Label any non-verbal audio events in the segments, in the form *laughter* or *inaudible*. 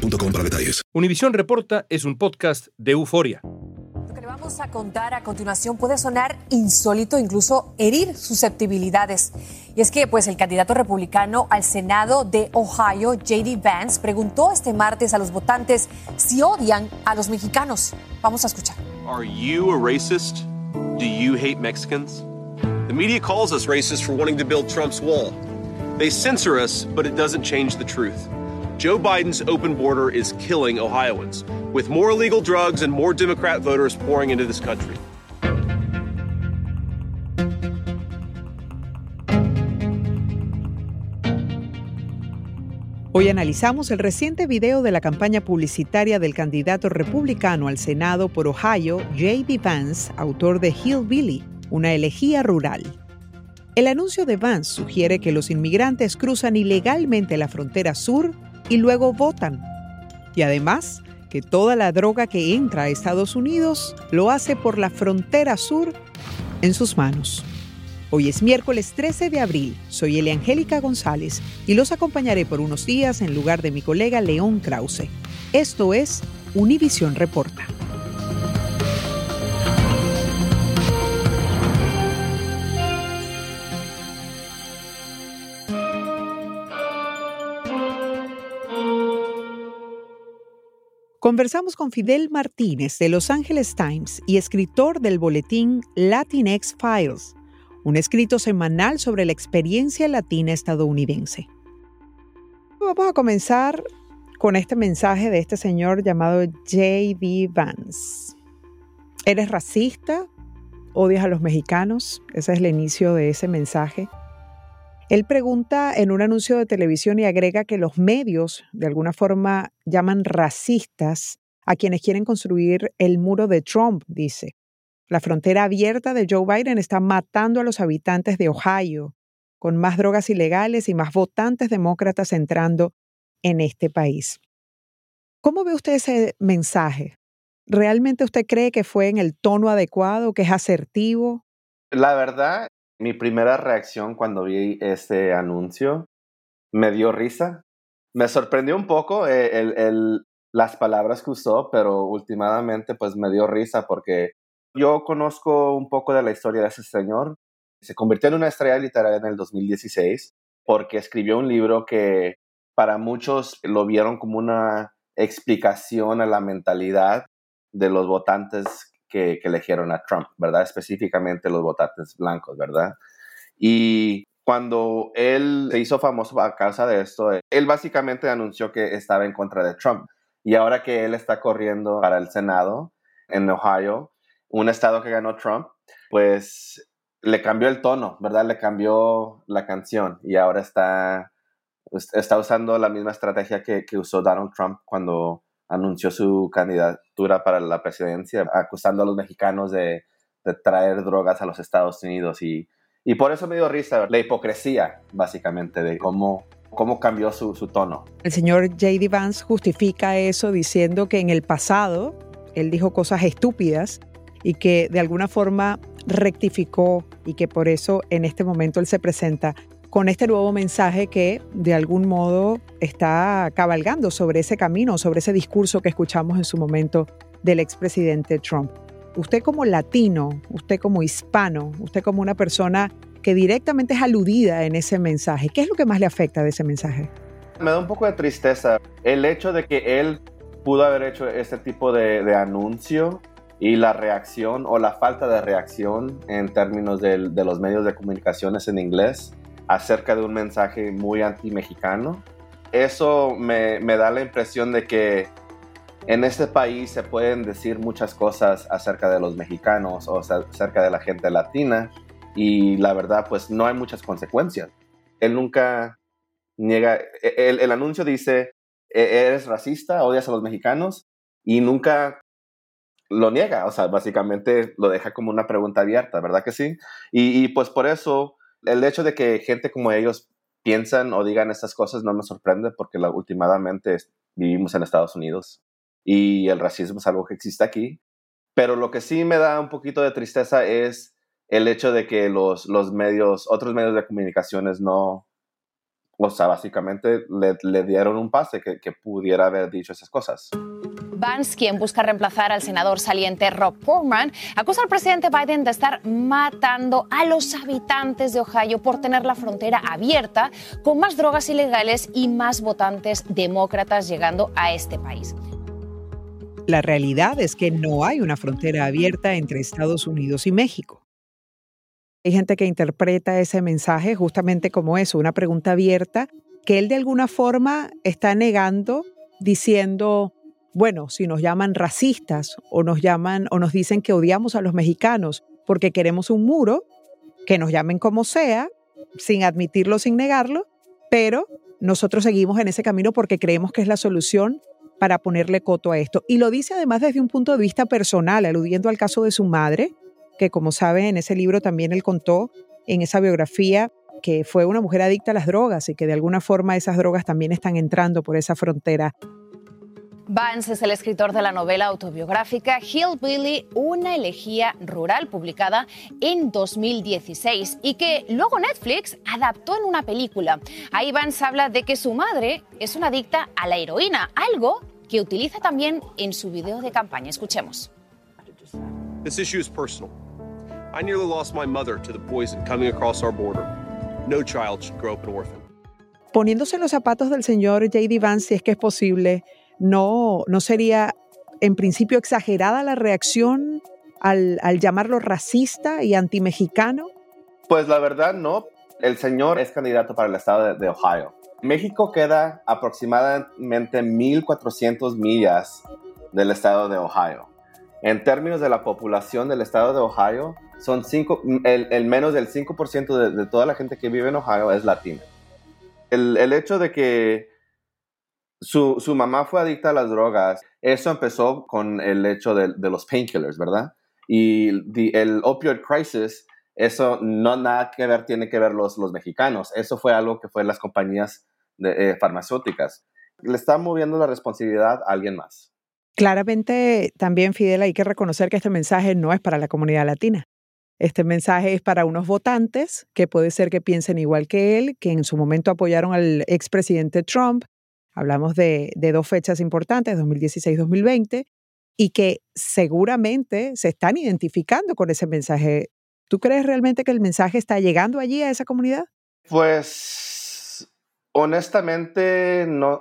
boostmobile para detalles. Univisión Reporta es un podcast de euforia. Lo que le vamos a contar a continuación puede sonar insólito, incluso herir susceptibilidades. Y es que pues el candidato republicano al Senado de Ohio, JD Vance, preguntó este martes a los votantes si odian a los mexicanos. Vamos a escuchar. Are you a racist? Do you hate Mexicans? The media calls us racist for wanting to build Trump's wall. They censor us, but it doesn't change the truth. Joe Biden's open border is killing Ohioans, with more illegal drugs and more Democrat voters pouring into this country. Hoy analizamos el reciente video de la campaña publicitaria del candidato republicano al Senado por Ohio, J.D. Vance, autor de Hillbilly, una elegía rural. El anuncio de Vance sugiere que los inmigrantes cruzan ilegalmente la frontera sur y luego votan. Y además, que toda la droga que entra a Estados Unidos lo hace por la frontera sur en sus manos. Hoy es miércoles 13 de abril. Soy Eliangélica González y los acompañaré por unos días en lugar de mi colega León Krause. Esto es Univisión Reporta. Conversamos con Fidel Martínez de Los Angeles Times y escritor del boletín Latinx Files, un escrito semanal sobre la experiencia latina estadounidense. Vamos a comenzar con este mensaje de este señor llamado J.D. Vance. ¿Eres racista? ¿Odias a los mexicanos? Ese es el inicio de ese mensaje. Él pregunta en un anuncio de televisión y agrega que los medios, de alguna forma, llaman racistas a quienes quieren construir el muro de Trump, dice. La frontera abierta de Joe Biden está matando a los habitantes de Ohio, con más drogas ilegales y más votantes demócratas entrando en este país. ¿Cómo ve usted ese mensaje? ¿Realmente usted cree que fue en el tono adecuado, que es asertivo? La verdad, mi primera reacción cuando vi este anuncio me dio risa. Me sorprendió un poco eh, el, las palabras que usó, pero últimamente pues me dio risa porque yo conozco un poco de la historia de ese señor. Se convirtió en una estrella literaria en el 2016 porque escribió un libro que para muchos lo vieron como una explicación a la mentalidad de los votantes que, eligieron a Trump, ¿verdad? Específicamente los votantes blancos, ¿verdad? Y cuando él se hizo famoso a causa de esto, él básicamente anunció que estaba en contra de Trump. Y ahora que él está corriendo para el Senado en Ohio, un estado que ganó Trump, pues le cambió el tono, ¿verdad? Le cambió la canción y ahora está, está usando la misma estrategia que, que usó Donald Trump cuando anunció su candidatura para la presidencia, acusando a los mexicanos de, traer drogas a los Estados Unidos. Y, y, por eso me dio risa la hipocresía, básicamente, de cómo, cómo cambió su, su tono. El señor J.D. Vance justifica eso diciendo que en el pasado él dijo cosas estúpidas y que de alguna forma rectificó y que por eso en este momento él se presenta con este nuevo mensaje que de algún modo está cabalgando sobre ese camino, sobre ese discurso que escuchamos en su momento del expresidente Trump. Usted como latino, usted como hispano, usted como una persona que directamente es aludida en ese mensaje, ¿qué es lo que más le afecta de ese mensaje? Me da un poco de tristeza el hecho de que él pudo haber hecho este tipo de, anuncio y la reacción o la falta de reacción en términos de los medios de comunicaciones en inglés acerca de un mensaje muy anti-mexicano. Eso me, da la impresión de que en este país se pueden decir muchas cosas acerca de los mexicanos o acerca de la gente latina y la verdad pues no hay muchas consecuencias. Él nunca niega, el, el anuncio dice e-, eres racista, odias a los mexicanos y nunca lo niega, o sea, básicamente lo deja como una pregunta abierta, ¿verdad que sí? Y, pues por eso el hecho de que gente como ellos piensan o digan estas cosas no me sorprende porque últimamente vivimos en Estados Unidos y el racismo es algo que existe aquí. Pero lo que sí me da un poquito de tristeza es el hecho de que los, los medios, otros medios de comunicaciones no, o sea, básicamente le, dieron un pase que, que pudiera haber dicho esas cosas. Vance, quien busca reemplazar al senador saliente Rob Portman, acusa al presidente Biden de estar matando a los habitantes de Ohio por tener la frontera abierta, con más drogas ilegales y más votantes demócratas llegando a este país. La realidad es que no hay una frontera abierta entre Estados Unidos y México. Hay gente que interpreta ese mensaje justamente como eso, una pregunta abierta que él de alguna forma está negando diciendo bueno, si nos llaman racistas o nos llaman o nos dicen que odiamos a los mexicanos porque queremos un muro, que nos llamen como sea, sin admitirlo, sin negarlo, pero nosotros seguimos en ese camino porque creemos que es la solución para ponerle coto a esto. Y lo dice además desde un punto de vista personal, aludiendo al caso de su madre, que como saben en ese libro también él contó en esa biografía que fue una mujer adicta a las drogas y que de alguna forma esas drogas también están entrando por esa frontera. Vance es el escritor de la novela autobiográfica Hillbilly, una elegía rural publicada en 2016 y que luego Netflix adaptó en una película. Ahí Vance habla de que su madre es una adicta a la heroína, algo que utiliza también en su video de campaña. Escuchemos. This issue is personal. I nearly lost my mother to the poison coming across our border. No child should grow up an orphan. Poniéndose los zapatos del señor J.D. Vance, si es que es posible, no, no sería en principio exagerada la reacción al, llamarlo racista y antimexicano? Pues la verdad no. El señor es candidato para el estado de, Ohio. México queda aproximadamente 1.400 millas del estado de Ohio. En términos de la población del estado de Ohio, son el, menos del 5% de, de, toda la gente que vive en Ohio es latina. El, hecho de que su, mamá fue adicta a las drogas. Eso empezó con el hecho de, los painkillers, ¿verdad? Y el opioid crisis, eso no nada que ver, tiene que ver los, mexicanos. Eso fue algo que fue las compañías de, eh, farmacéuticas. Le está moviendo la responsabilidad a alguien más. Claramente, también, Fidel, hay que reconocer que este mensaje no es para la comunidad latina. Este mensaje es para unos votantes que puede ser que piensen igual que él, que en su momento apoyaron al expresidente Trump, Hablamos de, dos fechas importantes, 2016-2020, y que seguramente se están identificando con ese mensaje. ¿Tú crees realmente que el mensaje está llegando allí a esa comunidad? Pues honestamente no.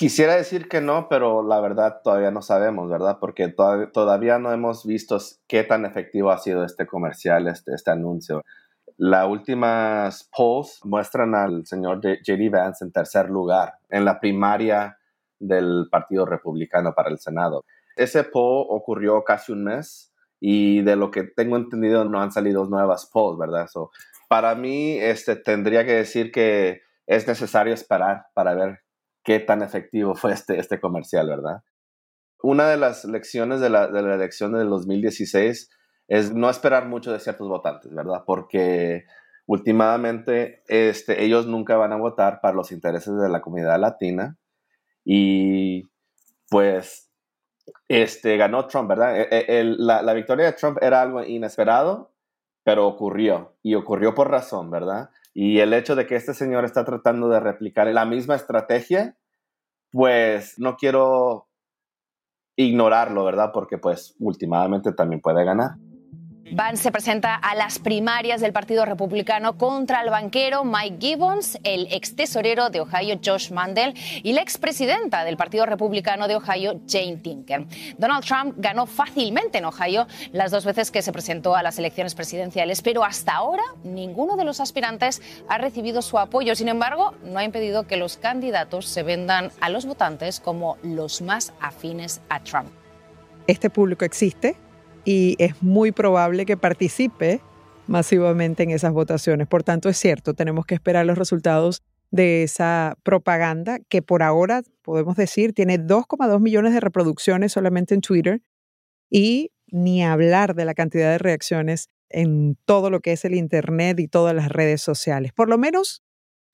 Quisiera decir que no, pero la verdad todavía no sabemos, ¿verdad? Porque todavía no hemos visto qué tan efectivo ha sido este comercial, este, este anuncio. Las últimas polls muestran al señor J.D. Vance en tercer lugar en la primaria del Partido Republicano para el Senado. Ese poll ocurrió casi un mes y de lo que tengo entendido no han salido nuevas polls, ¿verdad? So, para mí este, tendría que decir que es necesario esperar para ver qué tan efectivo fue este, este comercial, ¿verdad? Una de las lecciones de la, de la elección del 2016 es no esperar mucho de ciertos votantes, ¿verdad? Porque últimamente este, ellos nunca van a votar para los intereses de la comunidad latina y pues este, ganó Trump, ¿verdad? E, e, la, la, victoria de Trump era algo inesperado, pero ocurrió y ocurrió por razón, ¿verdad? Y el hecho de que este señor está tratando de replicar la misma estrategia, pues no quiero ignorarlo, ¿verdad? Porque pues últimamente también puede ganar. Vance se presenta a las primarias del Partido Republicano contra el banquero Mike Gibbons, el ex tesorero de Ohio Josh Mandel y la expresidenta del Partido Republicano de Ohio Jane Tinker. Donald Trump ganó fácilmente en Ohio las dos veces que se presentó a las elecciones presidenciales, pero hasta ahora ninguno de los aspirantes ha recibido su apoyo. Sin embargo, no ha impedido que los candidatos se vendan a los votantes como los más afines a Trump. Este público existe y es muy probable que participe masivamente en esas votaciones. Por tanto, es cierto, tenemos que esperar los resultados de esa propaganda que por ahora, podemos decir, tiene 2,2 millones de reproducciones solamente en Twitter y ni hablar de la cantidad de reacciones en todo lo que es el Internet y todas las redes sociales. Por lo menos,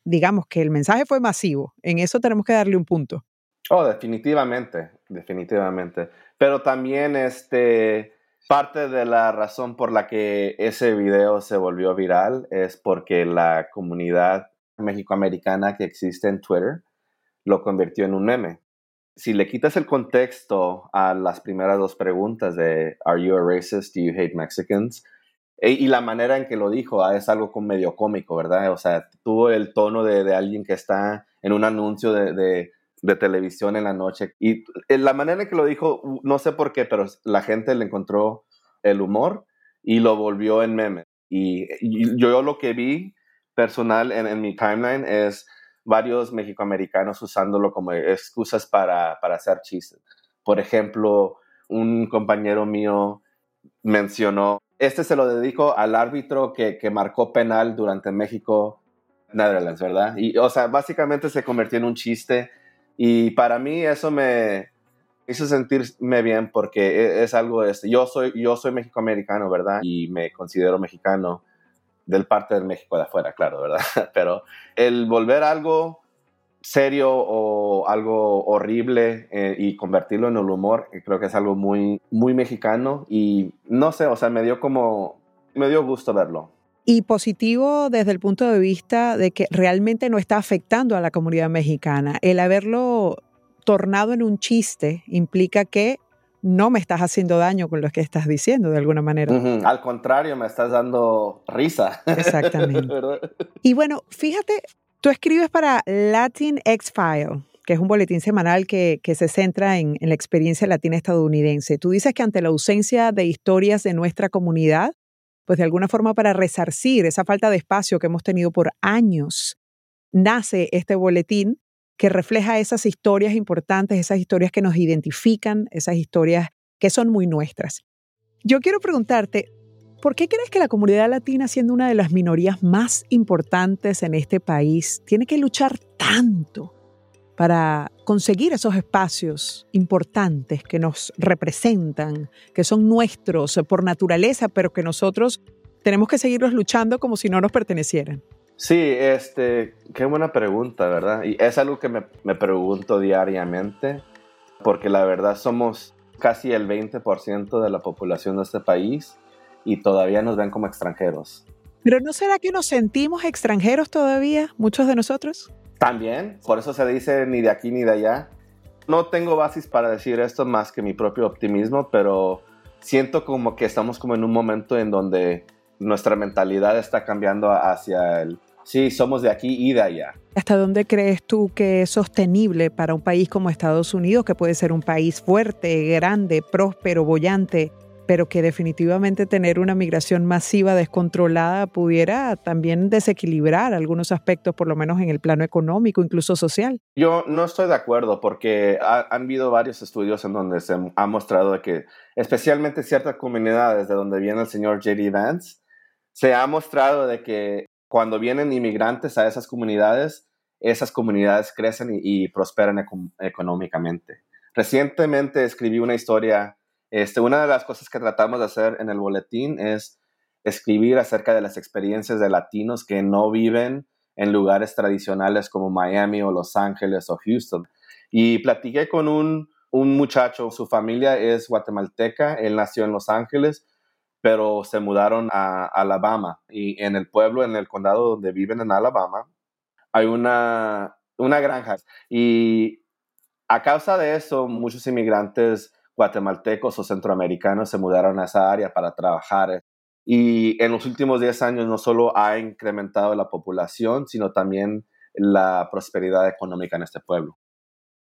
digamos que el mensaje fue masivo. En eso tenemos que darle un punto. Oh, definitivamente, definitivamente. Pero también este, parte de la razón por la que ese video se volvió viral es porque la comunidad mexicoamericana que existe en Twitter lo convirtió en un meme. Si le quitas el contexto a las primeras dos preguntas de ¿Are you a racist? Do you hate Mexicans? E, y la manera en que lo dijo ah, es algo medio cómico, ¿verdad? O sea, tuvo el tono de, alguien que está en un anuncio de, de, televisión en la noche. Y eh, la manera en que lo dijo, no sé por qué, pero la gente le encontró el humor y lo volvió en meme. Y, yo lo que vi personal en, en, mi timeline es varios mexicoamericanos usándolo como excusas para, para hacer chistes. Por ejemplo, un compañero mío mencionó este se lo dedico al árbitro que, que marcó penal durante México Netherlands, ¿verdad? Y, o sea, básicamente se convirtió en un chiste y para mí eso me hizo sentirme bien porque e, es, algo, este, yo soy, yo soy mexicoamericano, ¿verdad? Y me considero mexicano del parte del México de afuera, claro, ¿verdad? *laughs* Pero el volver algo serio o algo horrible eh, y convertirlo en el humor, eh, creo que es algo muy, muy mexicano y no sé, o sea, me dio como, me dio gusto verlo. Y positivo desde el punto de vista de que realmente no está afectando a la comunidad mexicana. El haberlo tornado en un chiste implica que no me estás haciendo daño con lo que estás diciendo de alguna manera. Al contrario, me estás dando risa. Exactamente. *laughs* y bueno, fíjate, Tú escribes para Latin X-File, que es un boletín semanal que, se centra en, en, la experiencia latina estadounidense. Tú dices que ante la ausencia de historias de nuestra comunidad, pues de alguna forma para resarcir esa falta de espacio que hemos tenido por años, nace este boletín que refleja esas historias importantes, esas historias que nos identifican, esas historias que son muy nuestras. Yo quiero preguntarte, ¿Por qué crees que la comunidad latina, siendo una de las minorías más importantes en este país, tiene que luchar tanto para conseguir esos espacios importantes que nos representan, que son nuestros por naturaleza, pero que nosotros tenemos que seguirlos luchando como si no nos pertenecieran? Sí, este, qué buena pregunta, ¿verdad? Y es algo que me, me pregunto diariamente, porque la verdad somos casi el 20% de la población de este país y todavía nos ven como extranjeros. Pero ¿no será que nos sentimos extranjeros todavía, muchos de nosotros? También, por eso se dice ni de aquí ni de allá. No tengo bases para decir esto más que mi propio optimismo, pero siento como que estamos como en un momento en donde nuestra mentalidad está cambiando hacia el, sí, somos de aquí y de allá. ¿Hasta dónde crees tú que es sostenible para un país como Estados Unidos, que puede ser un país fuerte, grande, próspero, bollante, pero que definitivamente tener una migración masiva descontrolada pudiera también desequilibrar algunos aspectos, por lo menos en el plano económico, incluso social. Yo no estoy de acuerdo porque han habido varios estudios en donde se ha mostrado que especialmente ciertas comunidades de donde viene el señor J.D. Vance, se ha mostrado de que cuando vienen inmigrantes a esas comunidades, esas comunidades crecen y, prosperan económicamente. Recientemente escribí una historia este, una de las cosas que tratamos de hacer en el boletín es escribir acerca de las experiencias de latinos que no viven en lugares tradicionales como Miami o Los Ángeles o Houston. Y platiqué con un, un muchacho, su familia es guatemalteca, él nació en Los Ángeles, pero se mudaron a Alabama. Y en el pueblo, en el condado donde viven en Alabama, hay una, una granja. Y a causa de eso, muchos inmigrantes guatemaltecos o centroamericanos se mudaron a esa área para trabajar. Y en los últimos 10 años no solo ha incrementado la población, sino también la prosperidad económica en este pueblo.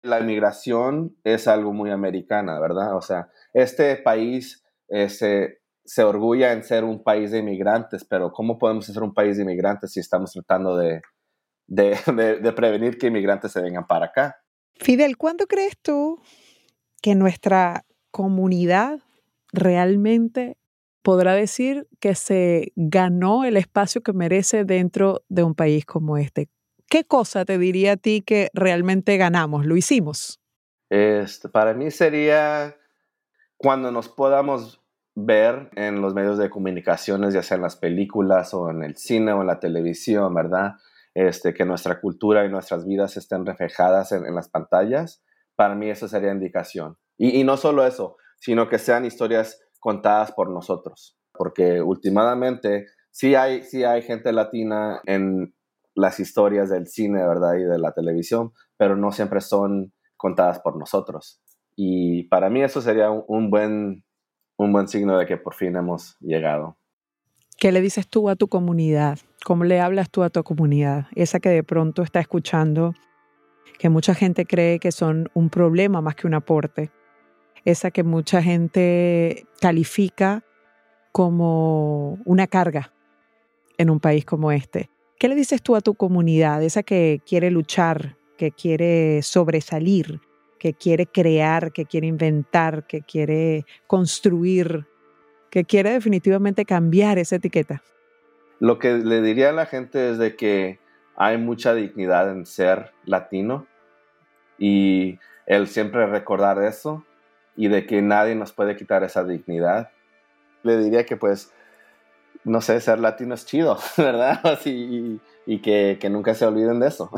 La inmigración es algo muy americana, ¿verdad? O sea, este país se, se orgulla en ser un país de inmigrantes, pero ¿cómo podemos ser un país de inmigrantes si estamos tratando de, de prevenir que inmigrantes se vengan para acá? Fidel, ¿cuándo crees tú que nuestra comunidad realmente podrá decir que se ganó el espacio que merece dentro de un país como este. ¿qué cosa te diría a ti que realmente ganamos? ¿Lo hicimos? Este, para mí sería cuando nos podamos ver en los medios de comunicaciones, ya sea en las películas o en el cine o en la televisión, ¿verdad? Este, que nuestra cultura y nuestras vidas estén reflejadas en, las pantallas, para mí eso sería indicación. Y, no solo eso, sino que sean historias contadas por nosotros, porque últimamente sí hay, sí hay gente latina en las historias del cine, ¿verdad? Y de la televisión, pero no siempre son contadas por nosotros. Y para mí eso sería un buen un buen signo de que por fin hemos llegado. ¿Qué le dices tú a tu comunidad? ¿Cómo le hablas tú a tu comunidad? Esa que de pronto está escuchando, que mucha gente cree que son un problema más que un aporte. Esa que mucha gente califica como una carga en un país como este. ¿Qué le dices tú a tu comunidad? Esa que quiere luchar, que quiere sobresalir, que quiere crear, que quiere inventar, que quiere construir, que quiere definitivamente cambiar esa etiqueta? Lo que le diría a la gente es de que hay mucha dignidad en ser latino y el siempre recordar eso y de que nadie nos puede quitar esa dignidad. Le diría que pues, no sé, ser latino es chido, *laughs* ¿verdad? *laughs* Así, y que, nunca se olviden de eso.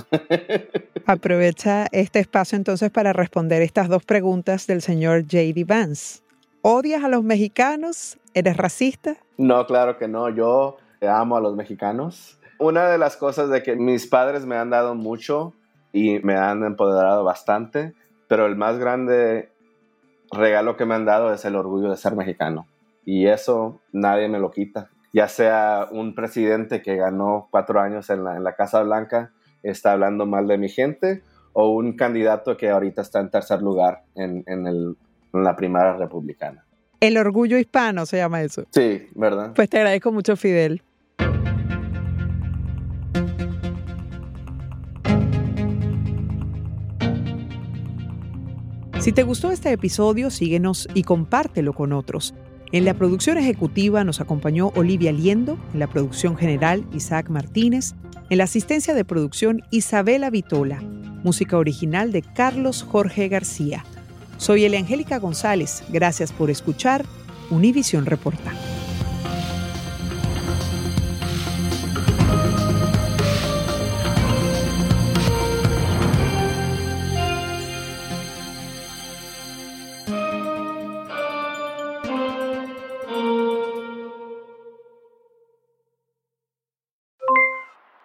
*laughs* Aprovecha este espacio entonces para responder estas dos preguntas del señor J.D. Vance. ¿Odias a los mexicanos? ¿Eres racista? No, claro que no. Yo amo a los mexicanos. Una de las cosas de que mis padres me han dado mucho y me han empoderado bastante, pero el más grande regalo que me han dado es el orgullo de ser mexicano. Y eso nadie me lo quita ya sea un presidente que ganó cuatro años en la, Casa Blanca está hablando mal de mi gente o un candidato que ahorita está en tercer lugar en, en, la primaria republicana. El orgullo hispano se llama eso. Sí, ¿verdad? Pues te agradezco mucho, Fidel. Si te gustó este episodio, síguenos y compártelo con otros. En la producción ejecutiva nos acompañó Olivia Liendo, en la producción general Isaac Martínez, en la asistencia de producción Isabela Vitola, música original de Carlos Jorge García. Soy Angélica González, gracias por escuchar Univisión Reporta.